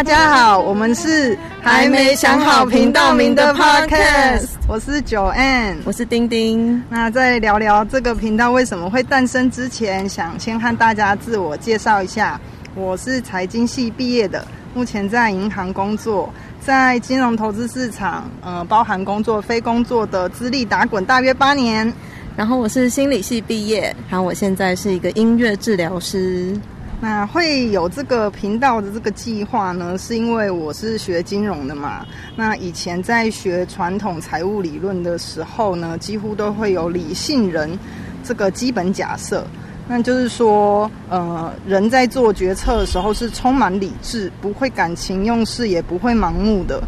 大家好，我们是还没想好频道名的 Podcast。我是九 N，我是丁丁。那在聊聊这个频道为什么会诞生之前，想先和大家自我介绍一下。我是财经系毕业的，目前在银行工作，在金融投资市场，呃，包含工作、非工作的资历打滚大约八年。然后我是心理系毕业，然后我现在是一个音乐治疗师。那会有这个频道的这个计划呢，是因为我是学金融的嘛。那以前在学传统财务理论的时候呢，几乎都会有理性人这个基本假设，那就是说，呃，人在做决策的时候是充满理智，不会感情用事，也不会盲目的。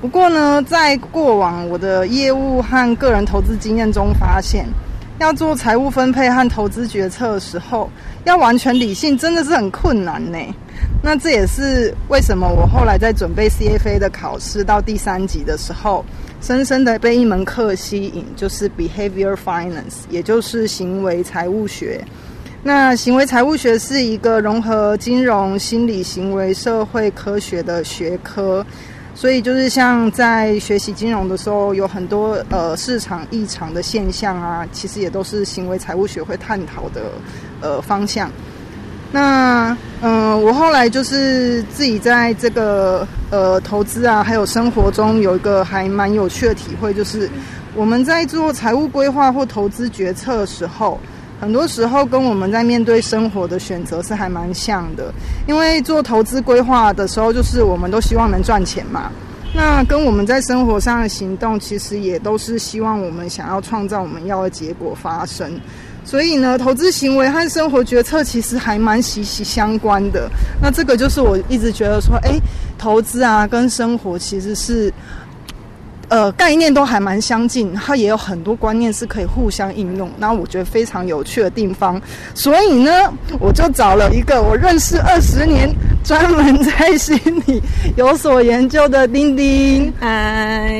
不过呢，在过往我的业务和个人投资经验中发现。要做财务分配和投资决策的时候，要完全理性真的是很困难呢。那这也是为什么我后来在准备 CFA 的考试到第三级的时候，深深的被一门课吸引，就是 Behavior Finance，也就是行为财务学。那行为财务学是一个融合金融、心理、行为、社会科学的学科。所以就是像在学习金融的时候，有很多呃市场异常的现象啊，其实也都是行为财务学会探讨的呃方向。那嗯，我后来就是自己在这个呃投资啊，还有生活中有一个还蛮有趣的体会，就是我们在做财务规划或投资决策的时候。很多时候跟我们在面对生活的选择是还蛮像的，因为做投资规划的时候，就是我们都希望能赚钱嘛。那跟我们在生活上的行动，其实也都是希望我们想要创造我们要的结果发生。所以呢，投资行为和生活决策其实还蛮息息相关的。那这个就是我一直觉得说，哎，投资啊跟生活其实是。呃，概念都还蛮相近，它也有很多观念是可以互相应用。那我觉得非常有趣的地方，所以呢，我就找了一个我认识二十年、专门在心里有所研究的丁丁。嗨，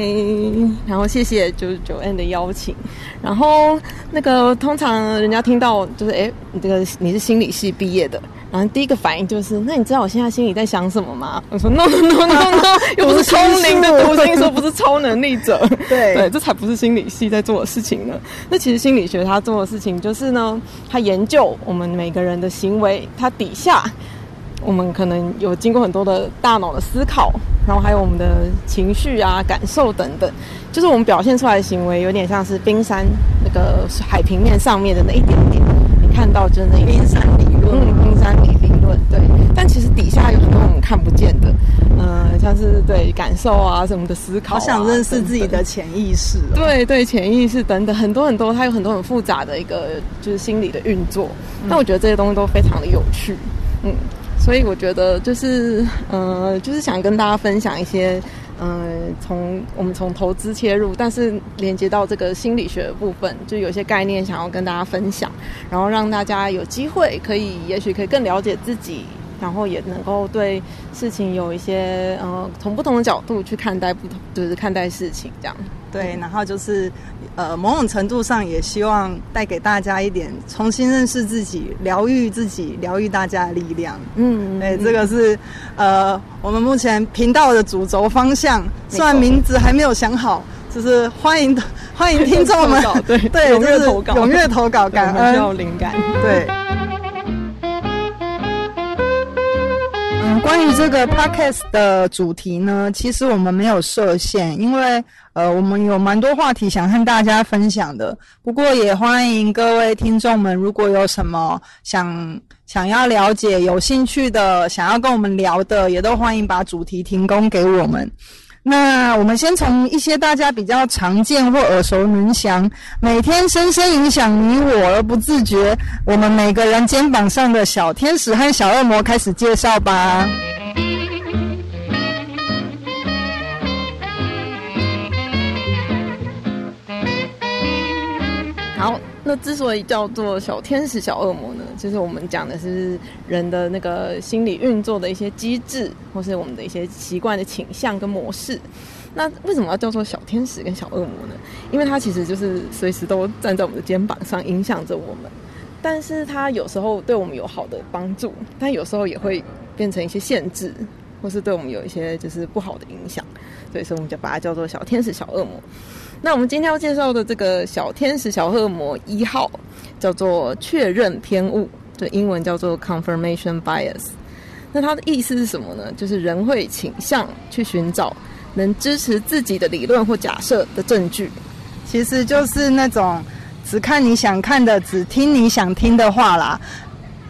然后谢谢九九 N 的邀请。然后那个通常人家听到就是哎，你这个你是心理系毕业的。然后第一个反应就是，那你知道我现在心里在想什么吗？我说 no no no no no，又不是通灵的读心说不是超能力者，对对，这才不是心理系在做的事情呢。那其实心理学它做的事情就是呢，它研究我们每个人的行为，它底下我们可能有经过很多的大脑的思考，然后还有我们的情绪啊、感受等等，就是我们表现出来的行为有点像是冰山那个海平面上面的那一点点。看到真的冰山理论，冰山理理论，对。但其实底下有很多我们看不见的，嗯，像是对感受啊什么的思考。好想认识自己的潜意识。对对，潜意识等等，很多很多，它有很多很复杂的一个就是心理的运作。但我觉得这些东西都非常的有趣，嗯。所以我觉得就是，呃，就是想跟大家分享一些。嗯，从我们从投资切入，但是连接到这个心理学的部分，就有些概念想要跟大家分享，然后让大家有机会可以，也许可以更了解自己，然后也能够对事情有一些呃，从不同的角度去看待不同，就是看待事情这样。对，然后就是，呃，某种程度上也希望带给大家一点重新认识自己、疗愈自己、疗愈大家的力量。嗯，对，这个是呃，我们目前频道的主轴方向。虽然名字还没有想好，就是欢迎 欢迎听众们，对 对，踊跃投稿，踊跃投稿，感恩，需要灵感，对。关于这个 podcast 的主题呢，其实我们没有设限，因为呃，我们有蛮多话题想和大家分享的。不过也欢迎各位听众们，如果有什么想想要了解、有兴趣的、想要跟我们聊的，也都欢迎把主题提供给我们。那我们先从一些大家比较常见或耳熟能详、每天深深影响你我而不自觉，我们每个人肩膀上的小天使和小恶魔开始介绍吧。那之所以叫做小天使、小恶魔呢？就是我们讲的是人的那个心理运作的一些机制，或是我们的一些习惯的倾向跟模式。那为什么要叫做小天使跟小恶魔呢？因为它其实就是随时都站在我们的肩膀上，影响着我们。但是它有时候对我们有好的帮助，但有时候也会变成一些限制。或是对我们有一些就是不好的影响。所以说我们就把它叫做小天使、小恶魔。那我们今天要介绍的这个小天使、小恶魔一号，叫做确认偏误，对，英文叫做 confirmation bias。那它的意思是什么呢？就是人会倾向去寻找能支持自己的理论或假设的证据，其实就是那种只看你想看的，只听你想听的话啦。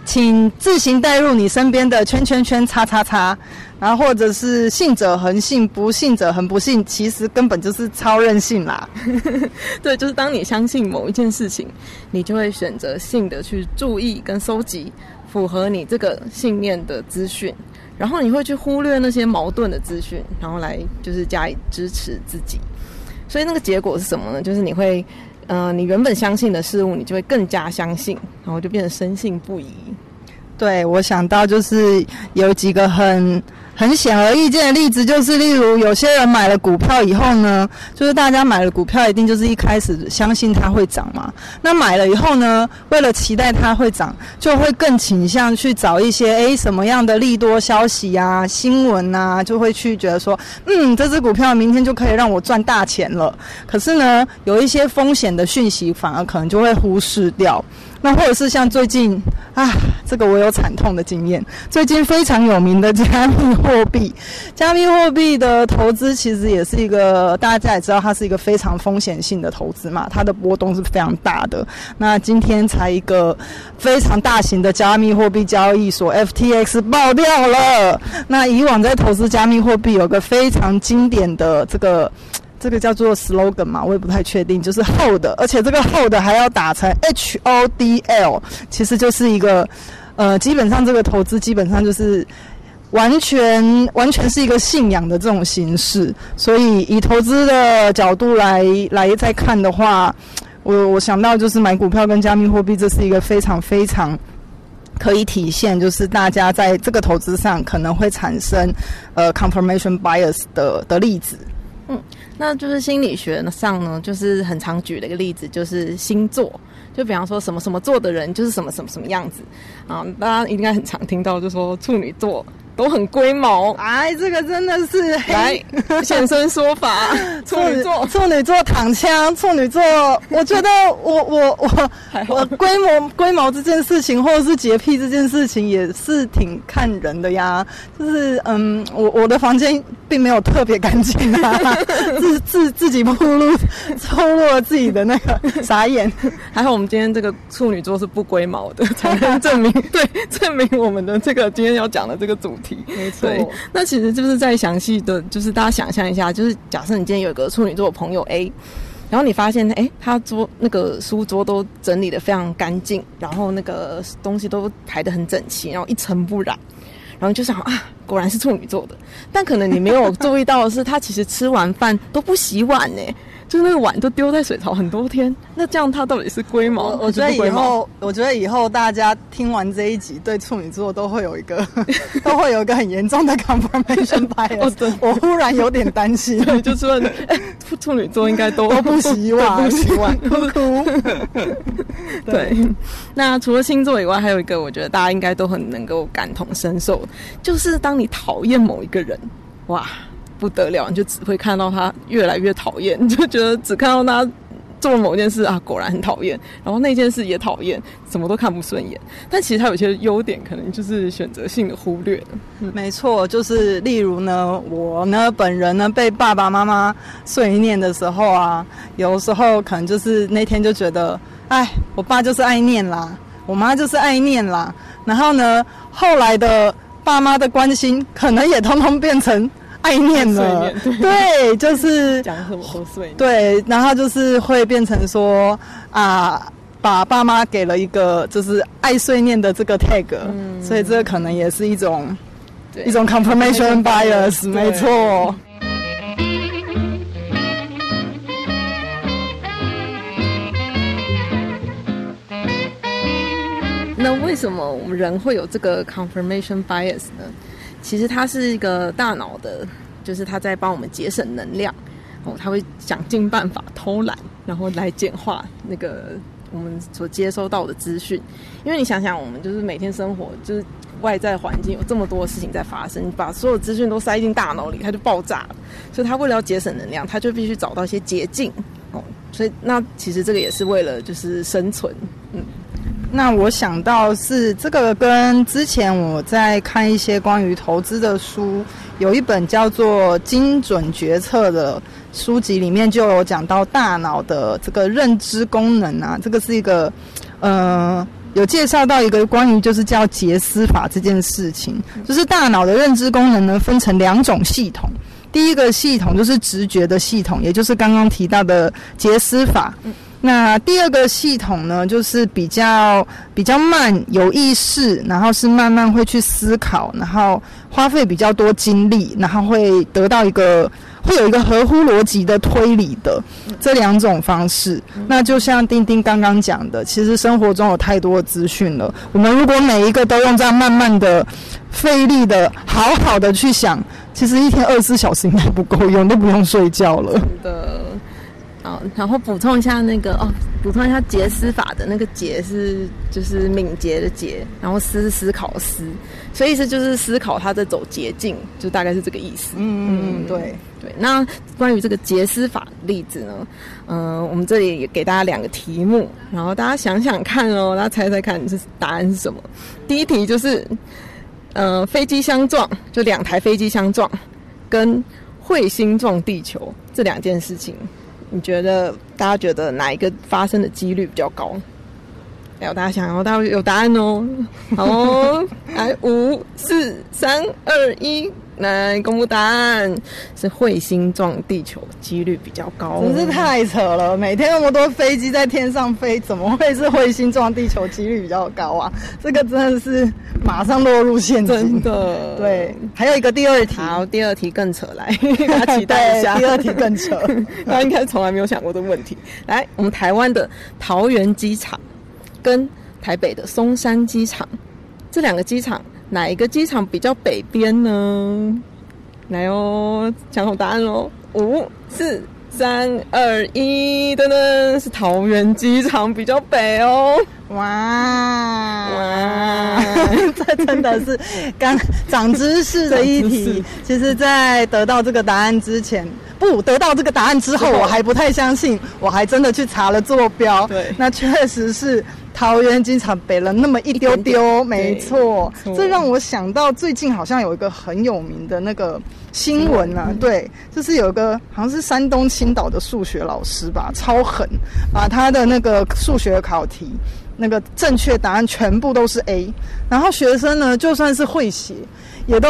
请自行带入你身边的圈圈圈叉叉叉，然后或者是信者恒信，不信者恒不信，其实根本就是超任性啦。对，就是当你相信某一件事情，你就会选择性的去注意跟收集。符合你这个信念的资讯，然后你会去忽略那些矛盾的资讯，然后来就是加以支持自己。所以那个结果是什么呢？就是你会，呃，你原本相信的事物，你就会更加相信，然后就变得深信不疑。对我想到就是有几个很。很显而易见的例子就是，例如有些人买了股票以后呢，就是大家买了股票一定就是一开始相信它会涨嘛。那买了以后呢，为了期待它会涨，就会更倾向去找一些诶什么样的利多消息啊、新闻啊，就会去觉得说，嗯，这只股票明天就可以让我赚大钱了。可是呢，有一些风险的讯息反而可能就会忽视掉。那或者是像最近啊，这个我有惨痛的经验。最近非常有名的加密货币，加密货币的投资其实也是一个大家也知道，它是一个非常风险性的投资嘛，它的波动是非常大的。那今天才一个非常大型的加密货币交易所 FTX 爆掉了。那以往在投资加密货币有个非常经典的这个。这个叫做 slogan 嘛，我也不太确定，就是 hold，而且这个 hold 还要打成 H O D L，其实就是一个，呃，基本上这个投资基本上就是完全完全是一个信仰的这种形式，所以以投资的角度来来再看的话，我我想到就是买股票跟加密货币，这是一个非常非常可以体现，就是大家在这个投资上可能会产生呃 confirmation bias 的的例子。嗯，那就是心理学上呢，就是很常举的一个例子，就是星座。就比方说什么什么座的人，就是什么什么什么样子啊？大家应该很常听到，就说处女座。都很龟毛，哎，这个真的是来现身说法。处女座，处女座躺枪，处女座，我觉得我 我我我龟毛龟毛这件事情，或者是洁癖这件事情，也是挺看人的呀。就是嗯，我我的房间并没有特别干净啊，自自自己铺路，抽露了自己的那个傻眼。还好我们今天这个处女座是不龟毛的，才能证明对证明我们的这个今天要讲的这个主。没错，那其实就是在详细的，就是大家想象一下，就是假设你今天有一个处女座的朋友 A，然后你发现，哎，他桌那个书桌都整理的非常干净，然后那个东西都排的很整齐，然后一尘不染，然后就想啊，果然是处女座的。但可能你没有注意到的是，他其实吃完饭都不洗碗呢。就那个碗都丢在水槽很多天，那这样它到底是龟毛？我觉得以后，我觉得以后大家听完这一集，对处女座都会有一个，都会有一个很严重的 confirmation bias。我忽然有点担心，就说处女座应该都都不洗碗，不洗碗，哭哭。对，那除了星座以外，还有一个我觉得大家应该都很能够感同身受，就是当你讨厌某一个人，哇。不得了，你就只会看到他越来越讨厌，你就觉得只看到他做了某件事啊，果然很讨厌，然后那件事也讨厌，什么都看不顺眼。但其实他有些优点，可能就是选择性的忽略没错，就是例如呢，我呢本人呢被爸爸妈妈碎念的时候啊，有时候可能就是那天就觉得，哎，我爸就是爱念啦，我妈就是爱念啦，然后呢，后来的爸妈的关心，可能也通通变成。爱念了，对，就是 讲什么都碎。对，然后就是会变成说啊，把爸妈给了一个就是爱碎念的这个 tag，所以这个可能也是一种一种 confirmation bias，没错。那为什么我们人会有这个 confirmation bias 呢？其实它是一个大脑的，就是它在帮我们节省能量哦，它会想尽办法偷懒，然后来简化那个我们所接收到的资讯。因为你想想，我们就是每天生活，就是外在环境有这么多事情在发生，把所有资讯都塞进大脑里，它就爆炸了。所以它为了要节省能量，它就必须找到一些捷径哦。所以那其实这个也是为了就是生存，嗯。那我想到是这个跟之前我在看一些关于投资的书，有一本叫做《精准决策》的书籍里面就有讲到大脑的这个认知功能啊，这个是一个，呃，有介绍到一个关于就是叫杰斯法这件事情，就是大脑的认知功能呢分成两种系统，第一个系统就是直觉的系统，也就是刚刚提到的杰斯法。那第二个系统呢，就是比较比较慢，有意识，然后是慢慢会去思考，然后花费比较多精力，然后会得到一个会有一个合乎逻辑的推理的这两种方式。那就像丁丁刚刚讲的，其实生活中有太多的资讯了，我们如果每一个都用这样慢慢的、费力的、好好的去想，其实一天二十四小时应该不够用，都不用睡觉了。的。哦，然后补充一下那个哦，补充一下杰思法的那个杰是就是敏捷的捷，然后思思考思，所以意思就是思考他在走捷径，就大概是这个意思。嗯嗯，对对。那关于这个杰思法例子呢，嗯，我们这里也给大家两个题目，然后大家想想看哦，大家猜猜看这答案是什么？第一题就是，呃，飞机相撞，就两台飞机相撞，跟彗星撞地球这两件事情。你觉得大家觉得哪一个发生的几率比较高？哎，大家想，要，大家有答案哦。好哦，来五四三二一，来公布答案，是彗星撞地球几率比较高。真是太扯了，每天那么多飞机在天上飞，怎么会是彗星撞地球几率比较高啊？这个真的是马上落入陷阱。真的，对。还有一个第二题，好，第二题更扯，来 大家期待一下。第二题更扯，大家应该从来没有想过这个问题。来，我们台湾的桃园机场。跟台北的松山机场，这两个机场哪一个机场比较北边呢？来哦，抢好答案哦！五、四、三、二、一，噔噔，是桃园机场比较北哦！哇哇，这真的是刚长知识的一题。其实，在得到这个答案之前，不得到这个答案之后，我还不太相信，我还真的去查了坐标。对，那确实是。桃园机场北了那么一丢丢，没错，这让我想到最近好像有一个很有名的那个新闻啊，对，就是有一个好像是山东青岛的数学老师吧，超狠，把他的那个数学考题那个正确答案全部都是 A，然后学生呢就算是会写，也都。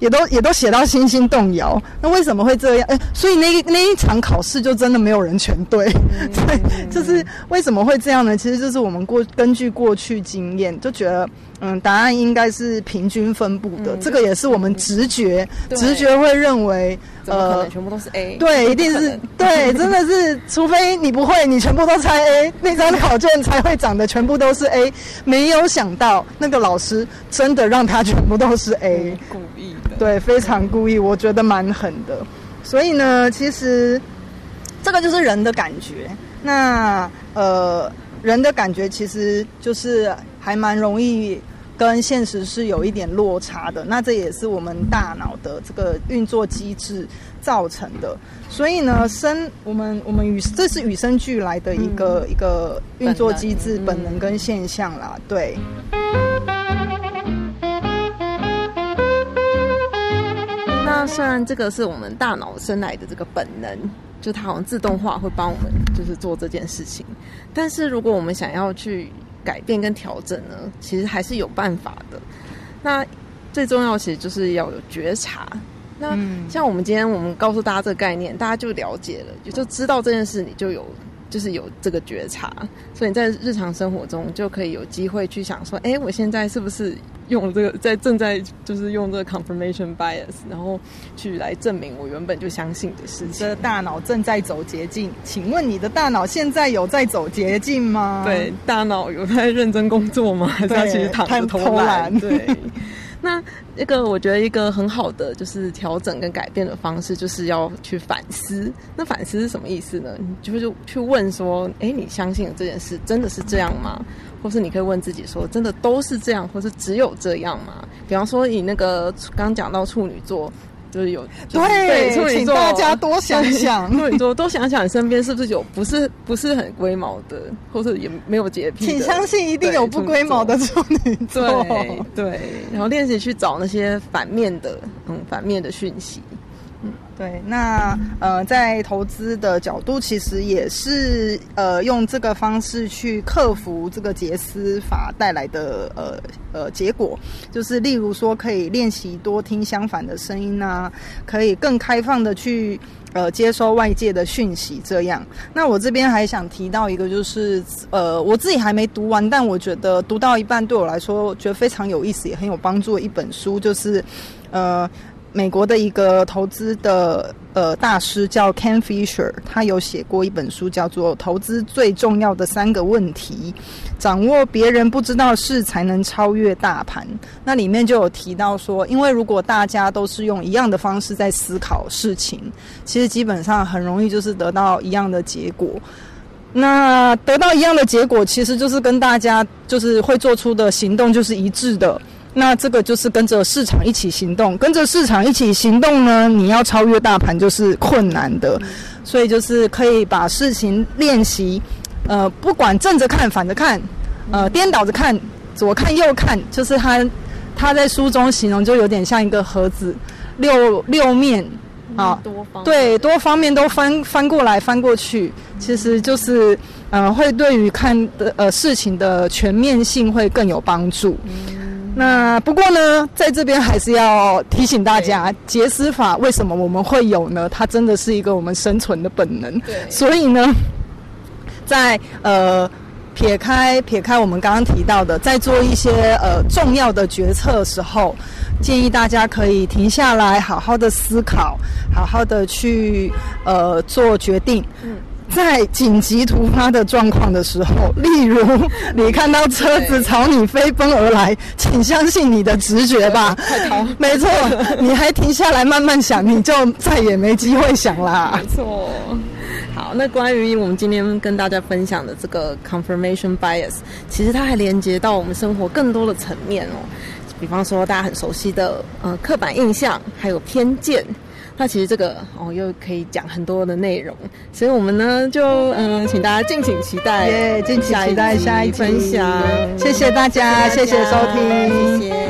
也都也都写到星星动摇，那为什么会这样？哎，所以那那一场考试就真的没有人全对，对，就是为什么会这样呢？其实就是我们过根据过去经验，就觉得。嗯，答案应该是平均分布的，这个也是我们直觉，直觉会认为，呃，全部都是 A，对，一定是对，真的是，除非你不会，你全部都猜 A，那张考卷才会长得全部都是 A。没有想到那个老师真的让他全部都是 A，故意的，对，非常故意，我觉得蛮狠的。所以呢，其实这个就是人的感觉，那呃，人的感觉其实就是还蛮容易。跟现实是有一点落差的，那这也是我们大脑的这个运作机制造成的。所以呢，生我们我们与这是与生俱来的一个一个运作机制本能跟现象啦。对。那虽然这个是我们大脑生来的这个本能，就它好像自动化会帮我们就是做这件事情，但是如果我们想要去。改变跟调整呢，其实还是有办法的。那最重要其实就是要有觉察。那像我们今天我们告诉大家这个概念，大家就了解了，也就知道这件事，你就有。就是有这个觉察，所以你在日常生活中就可以有机会去想说，哎，我现在是不是用这个在正在就是用这个 confirmation bias，然后去来证明我原本就相信的事情。这大脑正在走捷径，请问你的大脑现在有在走捷径吗？对，大脑有在认真工作吗？还是其实躺着偷懒？对。那一个我觉得一个很好的就是调整跟改变的方式，就是要去反思。那反思是什么意思呢？你就是去问说，哎，你相信这件事真的是这样吗？或是你可以问自己说，真的都是这样，或是只有这样吗？比方说，以那个刚讲到处女座。就是有对，请大家多想想，处女座多想想，身边是不是有不是不是很龟毛的，或者也没有洁癖？请相信，一定有不龟毛的处女座。对，然后练习去找那些反面的，嗯，反面的讯息。对，那呃，在投资的角度，其实也是呃，用这个方式去克服这个杰斯法带来的呃呃结果，就是例如说，可以练习多听相反的声音啊，可以更开放的去呃接收外界的讯息。这样，那我这边还想提到一个，就是呃，我自己还没读完，但我觉得读到一半对我来说，觉得非常有意思，也很有帮助的一本书，就是呃。美国的一个投资的呃大师叫 Ken Fisher，他有写过一本书，叫做《投资最重要的三个问题》，掌握别人不知道事，才能超越大盘。那里面就有提到说，因为如果大家都是用一样的方式在思考事情，其实基本上很容易就是得到一样的结果。那得到一样的结果，其实就是跟大家就是会做出的行动就是一致的。那这个就是跟着市场一起行动，跟着市场一起行动呢，你要超越大盘就是困难的，所以就是可以把事情练习，呃，不管正着看、反着看，呃，颠倒着看、左看右看，就是他他在书中形容就有点像一个盒子，六六面啊，多方对多方面都翻翻过来翻过去，其实就是呃，会对于看的呃事情的全面性会更有帮助。那不过呢，在这边还是要提醒大家，杰斯法为什么我们会有呢？它真的是一个我们生存的本能。对。所以呢，在呃撇开撇开我们刚刚提到的，在做一些呃重要的决策的时候，建议大家可以停下来，好好的思考，好好的去呃做决定。嗯。在紧急突发的状况的时候，例如你看到车子朝你飞奔而来，请相信你的直觉吧。没错，你还停下来慢慢想，你就再也没机会想啦。没错。好，那关于我们今天跟大家分享的这个 confirmation bias，其实它还连接到我们生活更多的层面哦。比方说大家很熟悉的呃刻板印象，还有偏见。那其实这个哦，又可以讲很多的内容，所以我们呢就嗯，请大家敬请期待，耶，敬请期待下一分享，谢谢大家，谢谢收听，谢谢。